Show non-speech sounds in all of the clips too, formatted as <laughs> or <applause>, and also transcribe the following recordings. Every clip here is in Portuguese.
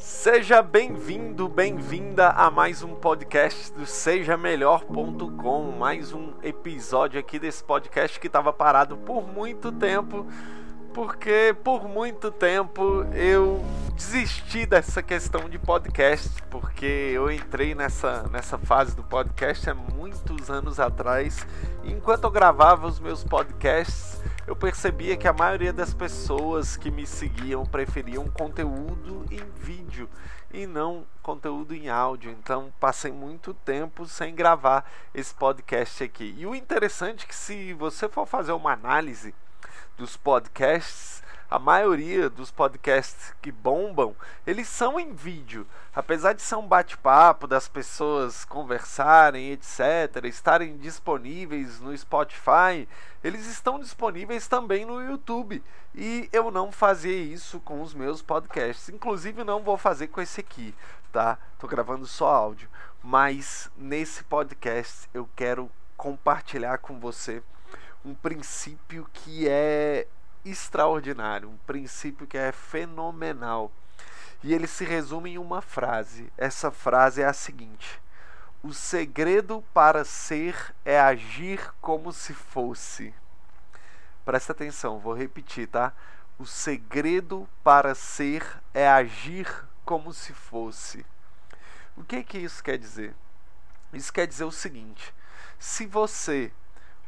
Seja bem-vindo, bem-vinda a mais um podcast do SejaMelhor.com, mais um episódio aqui desse podcast que estava parado por muito tempo, porque por muito tempo eu desisti dessa questão de podcast, porque eu entrei nessa, nessa fase do podcast há muitos anos atrás, e enquanto eu gravava os meus podcasts, eu percebia que a maioria das pessoas que me seguiam preferiam conteúdo em vídeo e não conteúdo em áudio. Então passei muito tempo sem gravar esse podcast aqui. E o interessante é que se você for fazer uma análise dos podcasts, a maioria dos podcasts que bombam, eles são em vídeo. Apesar de ser um bate-papo das pessoas conversarem, etc., estarem disponíveis no Spotify, eles estão disponíveis também no YouTube. E eu não fazia isso com os meus podcasts. Inclusive não vou fazer com esse aqui, tá? Tô gravando só áudio. Mas nesse podcast eu quero compartilhar com você um princípio que é extraordinário, um princípio que é fenomenal. E ele se resume em uma frase. Essa frase é a seguinte: O segredo para ser é agir como se fosse. Presta atenção, vou repetir, tá? O segredo para ser é agir como se fosse. O que que isso quer dizer? Isso quer dizer o seguinte: se você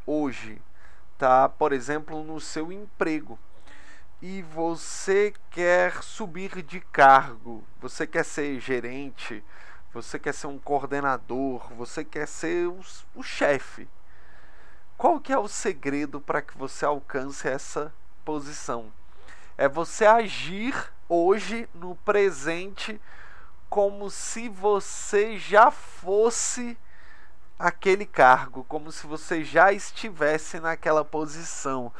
hoje está, por exemplo, no seu emprego e você quer subir de cargo, você quer ser gerente, você quer ser um coordenador, você quer ser o, o chefe. Qual que é o segredo para que você alcance essa posição? É você agir hoje no presente como se você já fosse aquele cargo, como se você já estivesse naquela posição.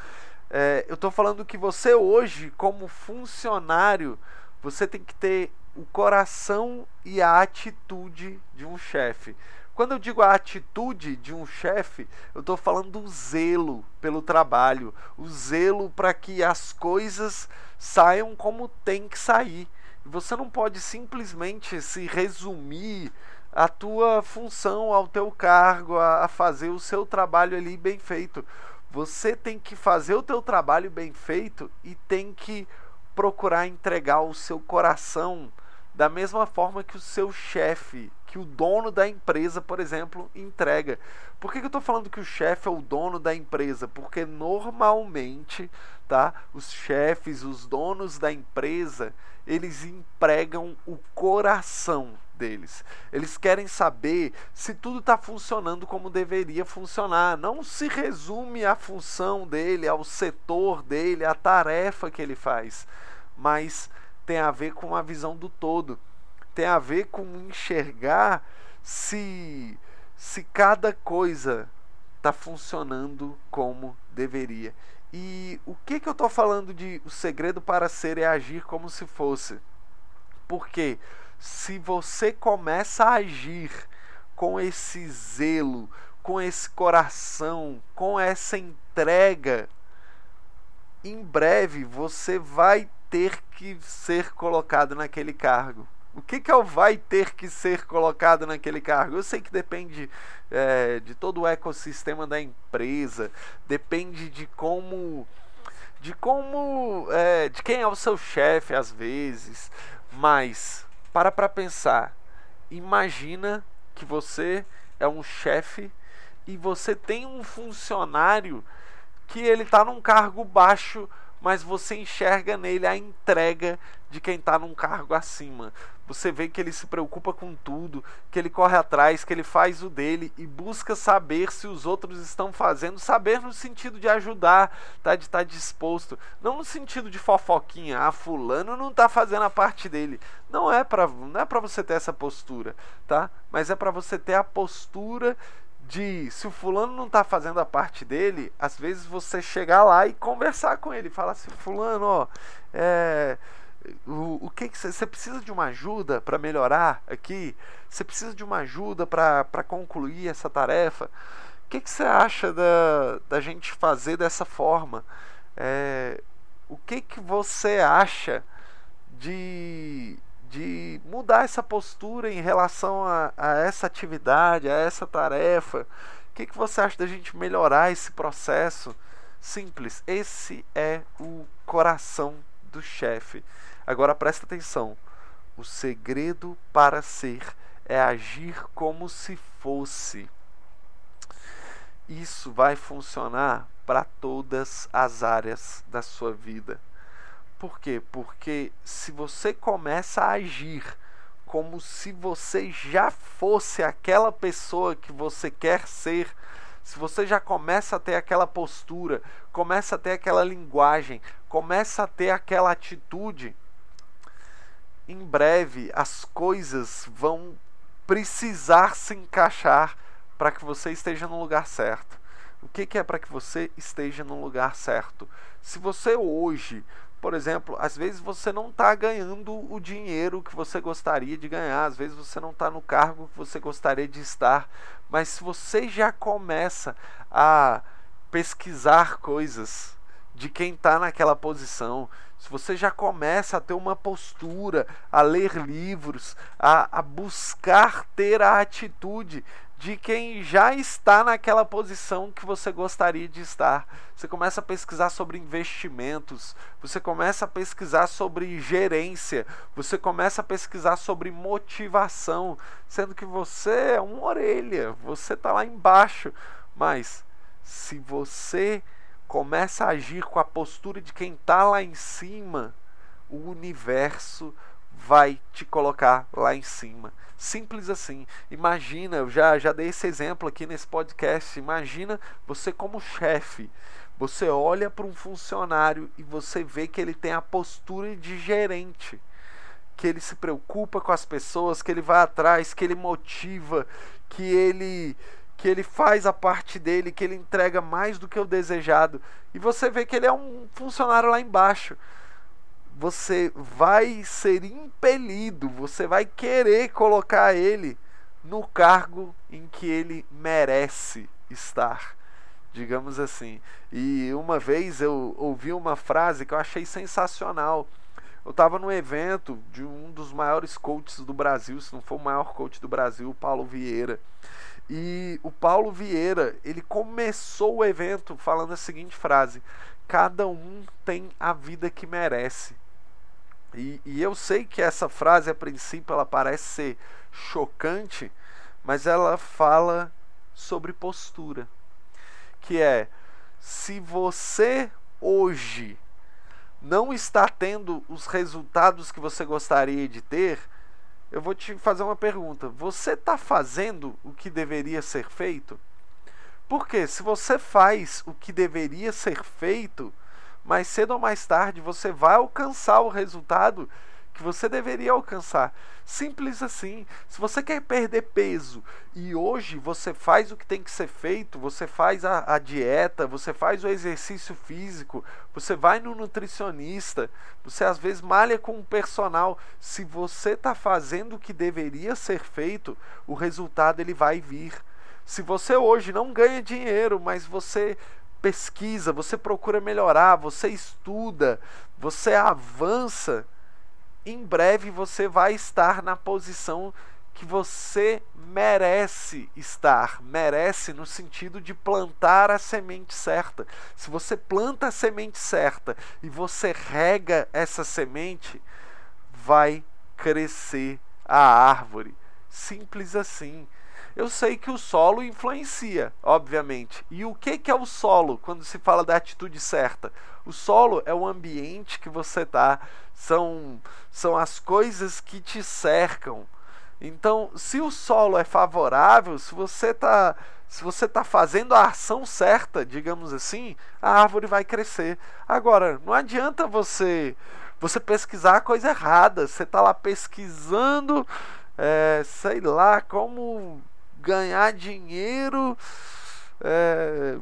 É, eu estou falando que você hoje, como funcionário, você tem que ter o coração e a atitude de um chefe. Quando eu digo a atitude de um chefe, eu estou falando do zelo pelo trabalho, o zelo para que as coisas saiam como tem que sair. Você não pode simplesmente se resumir a tua função, ao teu cargo, a, a fazer o seu trabalho ali bem feito. Você tem que fazer o teu trabalho bem feito e tem que procurar entregar o seu coração da mesma forma que o seu chefe, que o dono da empresa, por exemplo, entrega. Por que, que eu estou falando que o chefe é o dono da empresa? Porque normalmente, tá, os chefes, os donos da empresa, eles empregam o coração deles. Eles querem saber se tudo está funcionando como deveria funcionar. Não se resume à função dele, ao setor dele, à tarefa que ele faz, mas tem a ver com a visão do todo. Tem a ver com enxergar se se cada coisa está funcionando como deveria. E o que, que eu estou falando de o segredo para ser é agir como se fosse? Porque se você começa a agir com esse zelo, com esse coração, com essa entrega, em breve você vai ter que ser colocado naquele cargo. O que, que é o vai ter que ser colocado naquele cargo? Eu sei que depende é, de todo o ecossistema da empresa, depende de como, de como, é, de quem é o seu chefe às vezes, mas para para pensar. Imagina que você é um chefe e você tem um funcionário que ele está num cargo baixo, mas você enxerga nele a entrega de quem está num cargo acima. Você vê que ele se preocupa com tudo, que ele corre atrás, que ele faz o dele e busca saber se os outros estão fazendo, saber no sentido de ajudar, tá? de estar tá disposto, não no sentido de fofoquinha, ah, fulano não está fazendo a parte dele. Não é para não é para você ter essa postura, tá? Mas é para você ter a postura de se o fulano não está fazendo a parte dele, às vezes você chegar lá e conversar com ele, falar assim, fulano, ó, é, o, o que você precisa de uma ajuda para melhorar aqui? Você precisa de uma ajuda para concluir essa tarefa? O que você acha da, da gente fazer dessa forma? É, o que, que você acha de, de mudar essa postura em relação a, a essa atividade, a essa tarefa? O que, que você acha da gente melhorar esse processo? Simples, esse é o coração do chefe. Agora presta atenção: o segredo para ser é agir como se fosse. Isso vai funcionar para todas as áreas da sua vida. Por quê? Porque se você começa a agir como se você já fosse aquela pessoa que você quer ser, se você já começa a ter aquela postura, começa a ter aquela linguagem, começa a ter aquela atitude, em breve as coisas vão precisar se encaixar para que você esteja no lugar certo. O que, que é para que você esteja no lugar certo? Se você hoje por exemplo, às vezes você não está ganhando o dinheiro que você gostaria de ganhar, às vezes você não está no cargo que você gostaria de estar, mas se você já começa a pesquisar coisas de quem está naquela posição, se você já começa a ter uma postura, a ler livros, a, a buscar ter a atitude de quem já está naquela posição que você gostaria de estar. Você começa a pesquisar sobre investimentos, você começa a pesquisar sobre gerência, você começa a pesquisar sobre motivação, sendo que você é uma orelha, você está lá embaixo. Mas se você começa a agir com a postura de quem está lá em cima, o universo vai te colocar lá em cima. Simples assim. Imagina, eu já, já dei esse exemplo aqui nesse podcast. Imagina você como chefe. Você olha para um funcionário e você vê que ele tem a postura de gerente. Que ele se preocupa com as pessoas, que ele vai atrás, que ele motiva, que ele que ele faz a parte dele, que ele entrega mais do que o desejado. E você vê que ele é um funcionário lá embaixo você vai ser impelido, você vai querer colocar ele no cargo em que ele merece estar, digamos assim. E uma vez eu ouvi uma frase que eu achei sensacional. Eu estava num evento de um dos maiores coaches do Brasil, se não for o maior coach do Brasil, o Paulo Vieira. E o Paulo Vieira, ele começou o evento falando a seguinte frase: Cada um tem a vida que merece. E, e eu sei que essa frase, a princípio, ela parece ser chocante, mas ela fala sobre postura. Que é, se você hoje não está tendo os resultados que você gostaria de ter, eu vou te fazer uma pergunta. Você está fazendo o que deveria ser feito? Porque se você faz o que deveria ser feito, mais cedo ou mais tarde você vai alcançar o resultado que você deveria alcançar. Simples assim. Se você quer perder peso e hoje você faz o que tem que ser feito, você faz a, a, dieta, você faz o exercício físico, você vai no nutricionista, você às vezes malha com um personal. Se você está fazendo o que deveria ser feito, o resultado ele vai vir. Se você hoje não ganha dinheiro, mas você pesquisa, você procura melhorar, você estuda, você avança, em breve você vai estar na posição que você merece estar. Merece no sentido de plantar a semente certa. Se você planta a semente certa e você rega essa semente, vai crescer a árvore. Simples assim. Eu sei que o solo influencia, obviamente. E o que, que é o solo quando se fala da atitude certa? O solo é o ambiente que você está, são, são as coisas que te cercam. Então, se o solo é favorável, se você está se você está fazendo a ação certa, digamos assim, a árvore vai crescer. Agora, não adianta você você pesquisar a coisa errada. Você está lá pesquisando, é, sei lá, como ganhar dinheiro. É,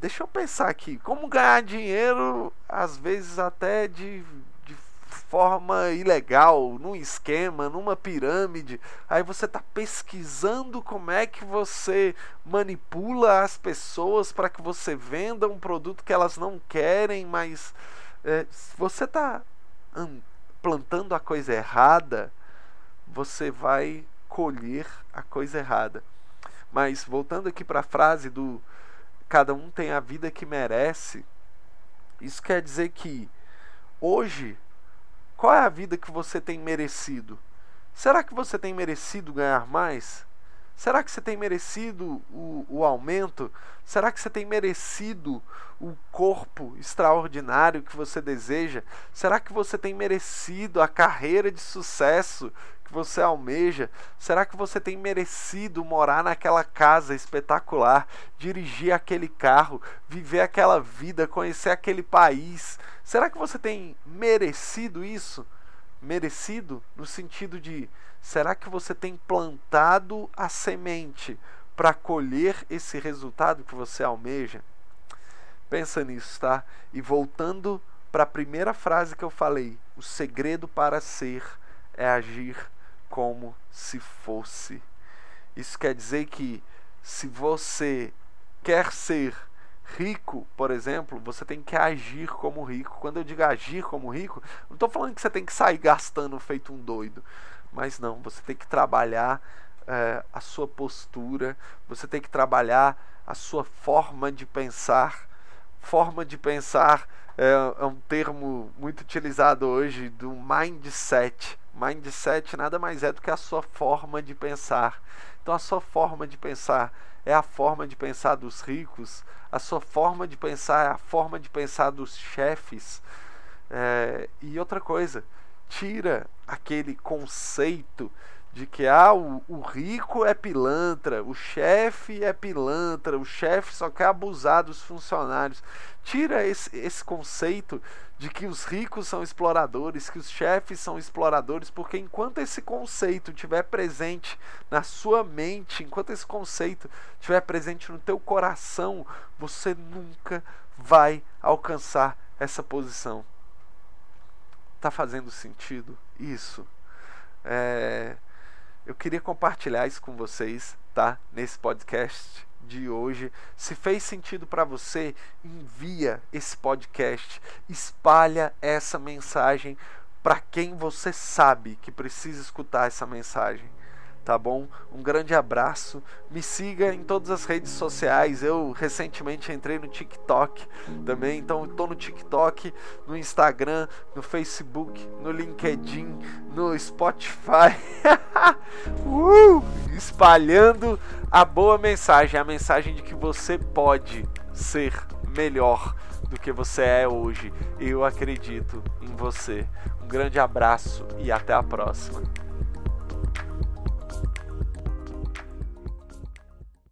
deixa eu pensar aqui. Como ganhar dinheiro, às vezes até de forma ilegal, num esquema, numa pirâmide. Aí você está pesquisando como é que você manipula as pessoas para que você venda um produto que elas não querem, mas é, você está plantando a coisa errada, você vai colher a coisa errada. Mas voltando aqui para a frase do cada um tem a vida que merece, isso quer dizer que hoje qual é a vida que você tem merecido? Será que você tem merecido ganhar mais? Será que você tem merecido o, o aumento? Será que você tem merecido o corpo extraordinário que você deseja? Será que você tem merecido a carreira de sucesso que você almeja? Será que você tem merecido morar naquela casa espetacular, dirigir aquele carro, viver aquela vida, conhecer aquele país? Será que você tem merecido isso? Merecido no sentido de será que você tem plantado a semente para colher esse resultado que você almeja? Pensa nisso, tá? E voltando para a primeira frase que eu falei, o segredo para ser é agir como se fosse. Isso quer dizer que se você quer ser rico, por exemplo, você tem que agir como rico. Quando eu digo agir como rico, não estou falando que você tem que sair gastando feito um doido. Mas não, você tem que trabalhar é, a sua postura, você tem que trabalhar a sua forma de pensar. Forma de pensar é, é um termo muito utilizado hoje do mindset. Mindset nada mais é do que a sua forma de pensar. Então, a sua forma de pensar é a forma de pensar dos ricos, a sua forma de pensar é a forma de pensar dos chefes. É, e outra coisa, tira aquele conceito de que ah, o, o, rico é pilantra, o chefe é pilantra, o chefe só quer abusar dos funcionários. Tira esse, esse conceito de que os ricos são exploradores, que os chefes são exploradores, porque enquanto esse conceito estiver presente na sua mente, enquanto esse conceito estiver presente no teu coração, você nunca vai alcançar essa posição. Tá fazendo sentido isso? É, eu queria compartilhar isso com vocês, tá? Nesse podcast de hoje. Se fez sentido para você, envia esse podcast, espalha essa mensagem para quem você sabe que precisa escutar essa mensagem tá bom? Um grande abraço. Me siga em todas as redes sociais. Eu recentemente entrei no TikTok também, então estou no TikTok, no Instagram, no Facebook, no LinkedIn, no Spotify. <laughs> uh! Espalhando a boa mensagem, a mensagem de que você pode ser melhor do que você é hoje. Eu acredito em você. Um grande abraço e até a próxima.